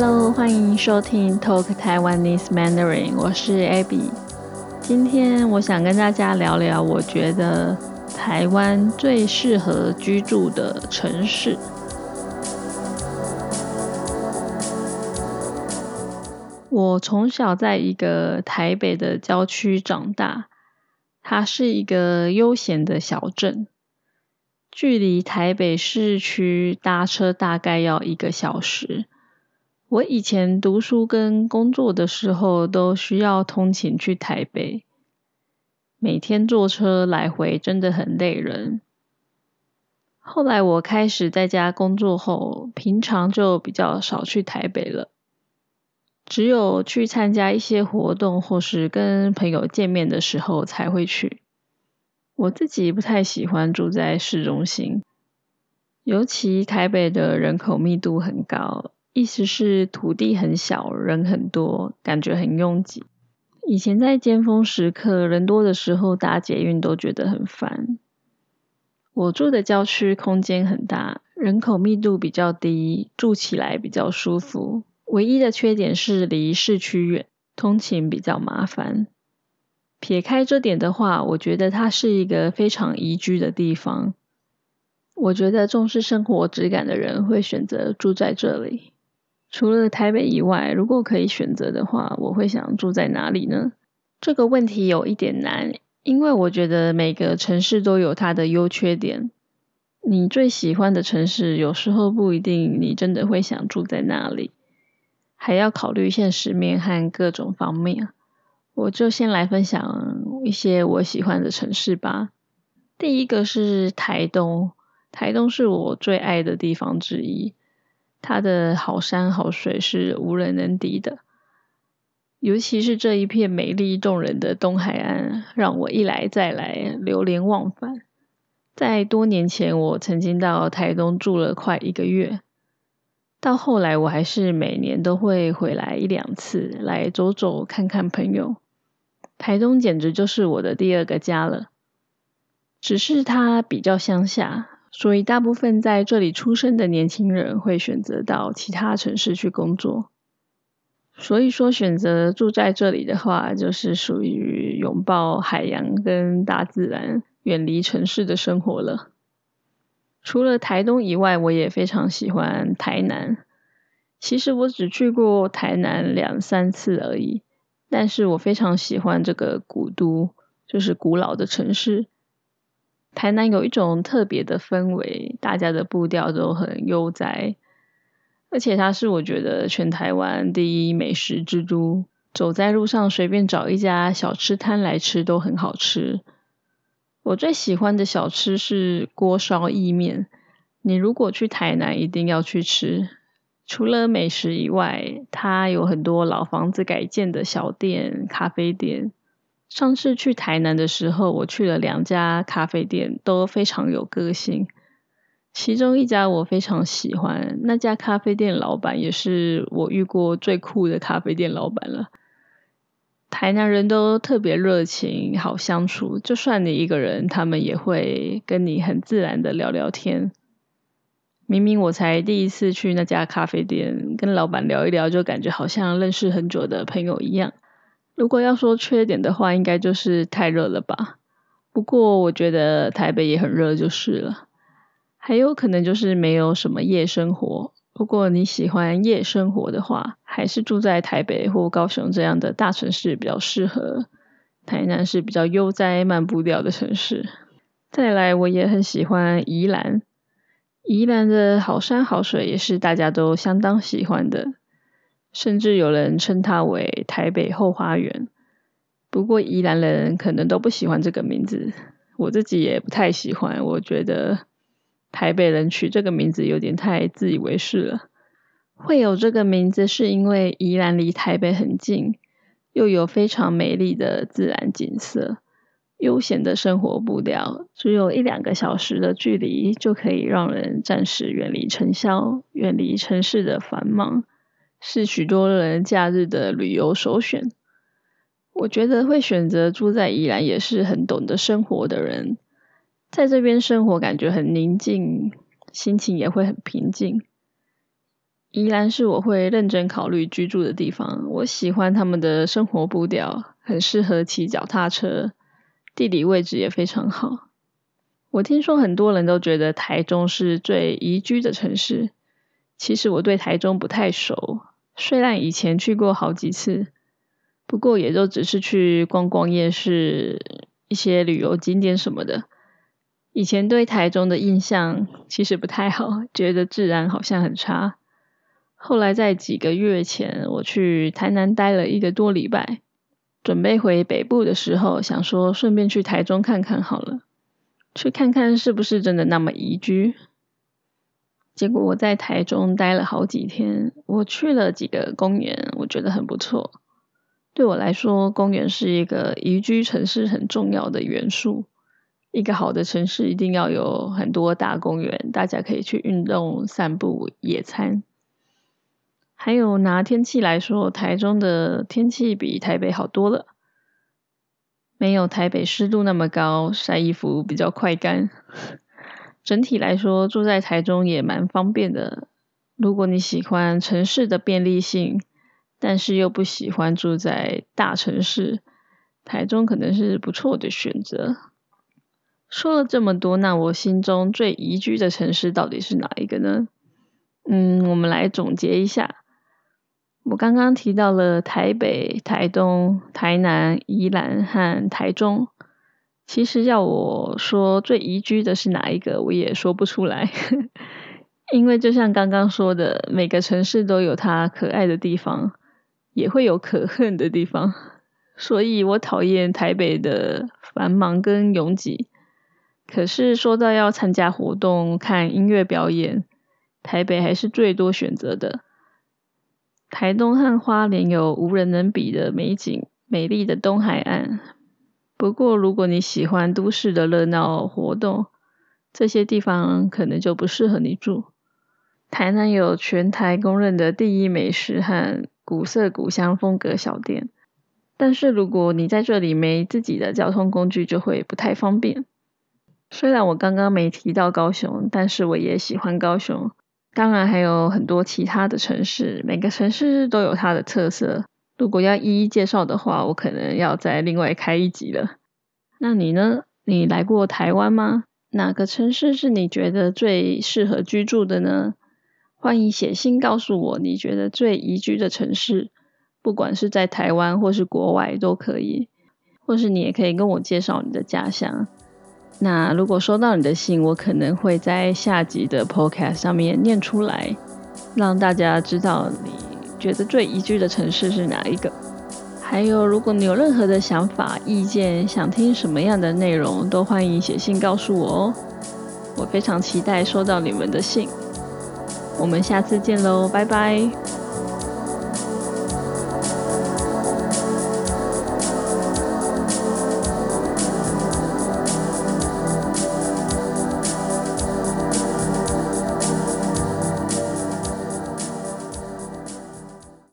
Hello，欢迎收听 Talk Taiwanese Mandarin，我是 Abby。今天我想跟大家聊聊，我觉得台湾最适合居住的城市。我从小在一个台北的郊区长大，它是一个悠闲的小镇，距离台北市区搭车大概要一个小时。我以前读书跟工作的时候，都需要通勤去台北，每天坐车来回真的很累人。后来我开始在家工作后，平常就比较少去台北了，只有去参加一些活动或是跟朋友见面的时候才会去。我自己不太喜欢住在市中心，尤其台北的人口密度很高。意思是土地很小，人很多，感觉很拥挤。以前在尖峰时刻人多的时候搭捷运都觉得很烦。我住的郊区空间很大，人口密度比较低，住起来比较舒服。唯一的缺点是离市区远，通勤比较麻烦。撇开这点的话，我觉得它是一个非常宜居的地方。我觉得重视生活质感的人会选择住在这里。除了台北以外，如果可以选择的话，我会想住在哪里呢？这个问题有一点难，因为我觉得每个城市都有它的优缺点。你最喜欢的城市，有时候不一定你真的会想住在那里，还要考虑现实面和各种方面。我就先来分享一些我喜欢的城市吧。第一个是台东，台东是我最爱的地方之一。它的好山好水是无人能敌的，尤其是这一片美丽动人的东海岸，让我一来再来，流连忘返。在多年前，我曾经到台东住了快一个月，到后来我还是每年都会回来一两次，来走走看看朋友。台东简直就是我的第二个家了，只是它比较乡下。所以，大部分在这里出生的年轻人会选择到其他城市去工作。所以说，选择住在这里的话，就是属于拥抱海洋跟大自然，远离城市的生活了。除了台东以外，我也非常喜欢台南。其实我只去过台南两三次而已，但是我非常喜欢这个古都，就是古老的城市。台南有一种特别的氛围，大家的步调都很悠哉，而且它是我觉得全台湾第一美食之都。走在路上随便找一家小吃摊来吃都很好吃。我最喜欢的小吃是锅烧意面，你如果去台南一定要去吃。除了美食以外，它有很多老房子改建的小店、咖啡店。上次去台南的时候，我去了两家咖啡店，都非常有个性。其中一家我非常喜欢，那家咖啡店老板也是我遇过最酷的咖啡店老板了。台南人都特别热情，好相处，就算你一个人，他们也会跟你很自然的聊聊天。明明我才第一次去那家咖啡店，跟老板聊一聊，就感觉好像认识很久的朋友一样。如果要说缺点的话，应该就是太热了吧。不过我觉得台北也很热就是了。还有可能就是没有什么夜生活。如果你喜欢夜生活的话，还是住在台北或高雄这样的大城市比较适合。台南是比较悠哉慢步调的城市。再来，我也很喜欢宜兰。宜兰的好山好水也是大家都相当喜欢的。甚至有人称它为台北后花园。不过宜兰人可能都不喜欢这个名字，我自己也不太喜欢。我觉得台北人取这个名字有点太自以为是了。会有这个名字是因为宜兰离台北很近，又有非常美丽的自然景色，悠闲的生活步调，只有一两个小时的距离就可以让人暂时远离尘嚣，远离城市的繁忙。是许多人假日的旅游首选。我觉得会选择住在宜兰，也是很懂得生活的人，在这边生活感觉很宁静，心情也会很平静。宜兰是我会认真考虑居住的地方。我喜欢他们的生活步调，很适合骑脚踏车，地理位置也非常好。我听说很多人都觉得台中是最宜居的城市，其实我对台中不太熟，虽然以前去过好几次，不过也都只是去逛逛夜市、一些旅游景点什么的。以前对台中的印象其实不太好，觉得治安好像很差。后来在几个月前，我去台南待了一个多礼拜，准备回北部的时候，想说顺便去台中看看好了，去看看是不是真的那么宜居。结果我在台中待了好几天，我去了几个公园，我觉得很不错。对我来说，公园是一个宜居城市很重要的元素。一个好的城市一定要有很多大公园，大家可以去运动、散步、野餐。还有拿天气来说，台中的天气比台北好多了，没有台北湿度那么高，晒衣服比较快干。整体来说，住在台中也蛮方便的。如果你喜欢城市的便利性，但是又不喜欢住在大城市，台中可能是不错的选择。说了这么多，那我心中最宜居的城市到底是哪一个呢？嗯，我们来总结一下。我刚刚提到了台北、台东、台南、宜兰和台中。其实要我说最宜居的是哪一个，我也说不出来。因为就像刚刚说的，每个城市都有它可爱的地方，也会有可恨的地方。所以我讨厌台北的繁忙跟拥挤。可是说到要参加活动、看音乐表演，台北还是最多选择的。台东和花莲有无人能比的美景，美丽的东海岸。不过，如果你喜欢都市的热闹活动，这些地方可能就不适合你住。台南有全台公认的第一美食和古色古香风格小店，但是如果你在这里没自己的交通工具，就会不太方便。虽然我刚刚没提到高雄，但是我也喜欢高雄。当然还有很多其他的城市，每个城市都有它的特色。如果要一一介绍的话，我可能要再另外开一集了。那你呢？你来过台湾吗？哪个城市是你觉得最适合居住的呢？欢迎写信告诉我你觉得最宜居的城市，不管是在台湾或是国外都可以。或是你也可以跟我介绍你的家乡。那如果收到你的信，我可能会在下集的 podcast 上面念出来，让大家知道你觉得最宜居的城市是哪一个。还有，如果你有任何的想法、意见，想听什么样的内容，都欢迎写信告诉我哦。我非常期待收到你们的信。我们下次见喽，拜拜。